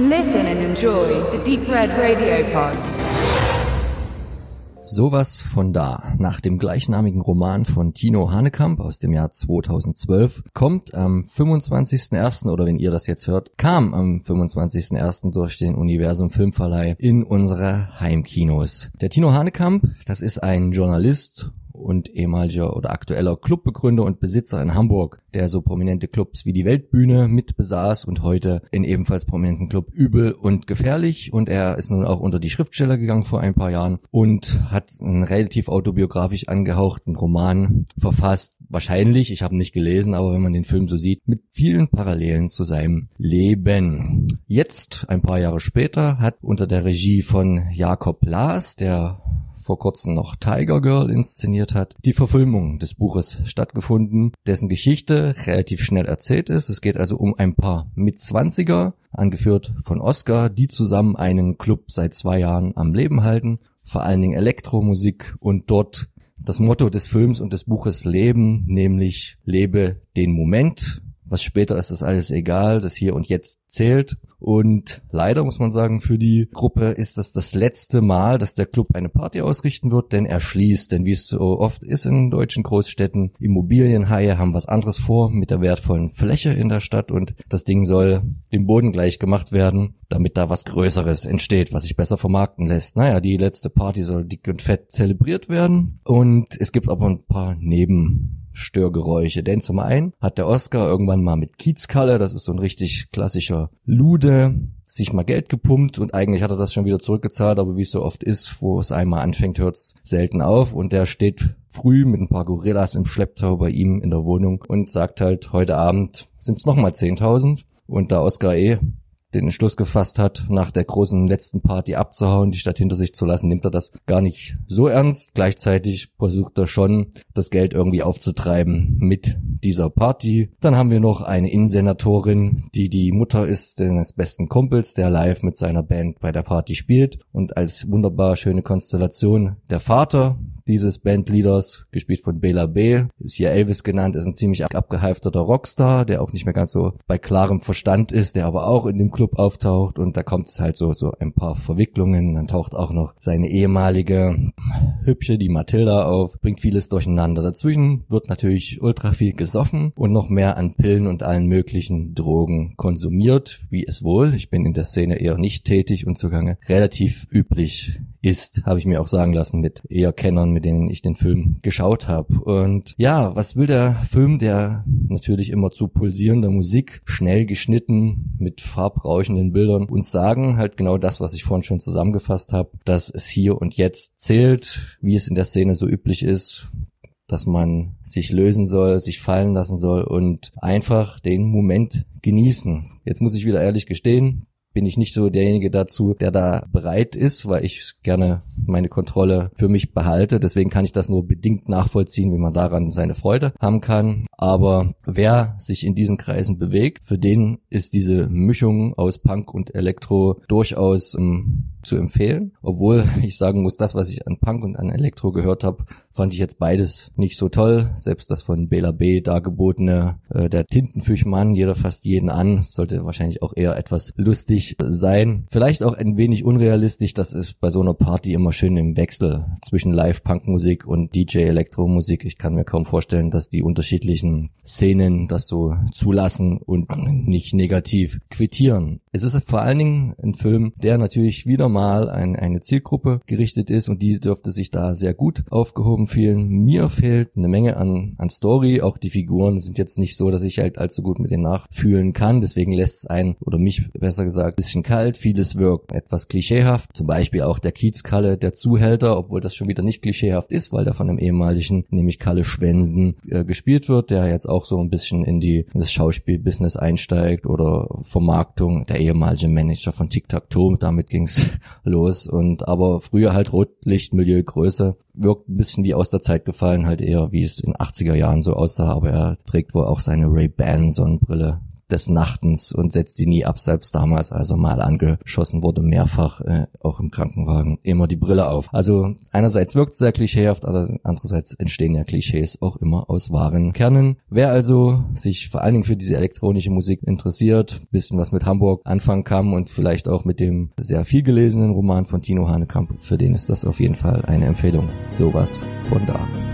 Listen and enjoy the Deep Red Radio Pod. Sowas von da. Nach dem gleichnamigen Roman von Tino Hanekamp aus dem Jahr 2012 kommt am 25.01. oder wenn ihr das jetzt hört, kam am 25.01. durch den Universum Filmverleih in unsere Heimkinos. Der Tino Hanekamp, das ist ein Journalist und ehemaliger oder aktueller Clubbegründer und Besitzer in Hamburg, der so prominente Clubs wie die Weltbühne mit besaß und heute in ebenfalls prominenten Club Übel und Gefährlich und er ist nun auch unter die Schriftsteller gegangen vor ein paar Jahren und hat einen relativ autobiografisch angehauchten Roman verfasst, wahrscheinlich, ich habe nicht gelesen, aber wenn man den Film so sieht, mit vielen Parallelen zu seinem Leben. Jetzt, ein paar Jahre später, hat unter der Regie von Jakob Laas, der vor kurzem noch Tiger Girl inszeniert hat, die Verfilmung des Buches stattgefunden, dessen Geschichte relativ schnell erzählt ist. Es geht also um ein paar Mitzwanziger, angeführt von Oscar, die zusammen einen Club seit zwei Jahren am Leben halten, vor allen Dingen Elektromusik und dort das Motto des Films und des Buches leben, nämlich lebe den Moment, was später ist, ist alles egal. Das hier und jetzt zählt. Und leider muss man sagen, für die Gruppe ist das das letzte Mal, dass der Club eine Party ausrichten wird, denn er schließt. Denn wie es so oft ist in deutschen Großstädten, Immobilienhaie haben was anderes vor mit der wertvollen Fläche in der Stadt und das Ding soll dem Boden gleich gemacht werden, damit da was Größeres entsteht, was sich besser vermarkten lässt. Naja, die letzte Party soll dick und fett zelebriert werden und es gibt aber ein paar Neben Störgeräusche. Denn zum einen hat der Oscar irgendwann mal mit Kiezkalle, das ist so ein richtig klassischer Lude, sich mal Geld gepumpt und eigentlich hat er das schon wieder zurückgezahlt, aber wie es so oft ist, wo es einmal anfängt, hört's selten auf und der steht früh mit ein paar Gorillas im Schlepptau bei ihm in der Wohnung und sagt halt, heute Abend sind's nochmal 10.000 und da Oscar eh den Entschluss gefasst hat, nach der großen letzten Party abzuhauen, die Stadt hinter sich zu lassen, nimmt er das gar nicht so ernst. Gleichzeitig versucht er schon, das Geld irgendwie aufzutreiben mit dieser Party. Dann haben wir noch eine Innensenatorin, die die Mutter ist des besten Kumpels, der live mit seiner Band bei der Party spielt und als wunderbar schöne Konstellation der Vater, dieses Bandleaders, gespielt von Bela B. Ist hier Elvis genannt, ist ein ziemlich abgehalfterter Rockstar, der auch nicht mehr ganz so bei klarem Verstand ist, der aber auch in dem Club auftaucht und da kommt es halt so, so ein paar Verwicklungen. Dann taucht auch noch seine ehemalige Hübsche, die Matilda auf, bringt vieles durcheinander. Dazwischen wird natürlich ultra viel gesoffen und noch mehr an Pillen und allen möglichen Drogen konsumiert, wie es wohl, ich bin in der Szene eher nicht tätig und zugange, relativ üblich ist, habe ich mir auch sagen lassen mit eher Kennern, mit denen ich den Film geschaut habe. Und ja, was will der Film, der natürlich immer zu pulsierender Musik, schnell geschnitten, mit farbrauschenden Bildern uns sagen, halt genau das, was ich vorhin schon zusammengefasst habe, dass es hier und jetzt zählt, wie es in der Szene so üblich ist, dass man sich lösen soll, sich fallen lassen soll und einfach den Moment genießen. Jetzt muss ich wieder ehrlich gestehen, bin ich nicht so derjenige dazu, der da bereit ist, weil ich gerne meine Kontrolle für mich behalte. Deswegen kann ich das nur bedingt nachvollziehen, wie man daran seine Freude haben kann. Aber wer sich in diesen Kreisen bewegt, für den ist diese Mischung aus Punk und Elektro durchaus ähm, zu empfehlen. Obwohl ich sagen muss, das, was ich an Punk und an Elektro gehört habe, fand ich jetzt beides nicht so toll. Selbst das von Bela B. dargebotene, äh, der Tintenfischmann, jeder fasst jeden an, sollte wahrscheinlich auch eher etwas lustig sein. Vielleicht auch ein wenig unrealistisch, das ist bei so einer Party immer schön im Wechsel zwischen Live-Punk-Musik und DJ-Elektromusik. Ich kann mir kaum vorstellen, dass die unterschiedlichen Szenen das so zulassen und nicht negativ quittieren. Es ist vor allen Dingen ein Film, der natürlich wieder mal ein, eine Zielgruppe gerichtet ist und die dürfte sich da sehr gut aufgehoben fühlen. Mir fehlt eine Menge an, an Story. Auch die Figuren sind jetzt nicht so, dass ich halt allzu gut mit denen nachfühlen kann. Deswegen lässt es einen, oder mich besser gesagt, bisschen kalt. Vieles wirkt etwas klischeehaft. Zum Beispiel auch der Kiezkalle, der Zuhälter, obwohl das schon wieder nicht klischeehaft ist, weil der von einem ehemaligen, nämlich Kalle Schwensen, äh, gespielt wird, der jetzt auch so ein bisschen in die in das Schauspielbusiness einsteigt oder Vermarktung. Der ehemalige Manager von Tic Tac Toe, damit ging's los. Und aber früher halt Rotlichtmilieu Größe wirkt ein bisschen wie aus der Zeit gefallen, halt eher wie es in 80er Jahren so aussah, aber er trägt wohl auch seine Ray-Ban Sonnenbrille des Nachtens und setzt sie nie ab, selbst damals, als er mal angeschossen wurde, mehrfach, äh, auch im Krankenwagen, immer die Brille auf. Also einerseits wirkt es sehr klischeehaft, aber andererseits entstehen ja Klischees auch immer aus wahren Kernen. Wer also sich vor allen Dingen für diese elektronische Musik interessiert, bisschen was mit Hamburg anfangen kann und vielleicht auch mit dem sehr viel gelesenen Roman von Tino Hanekamp, für den ist das auf jeden Fall eine Empfehlung. Sowas von da.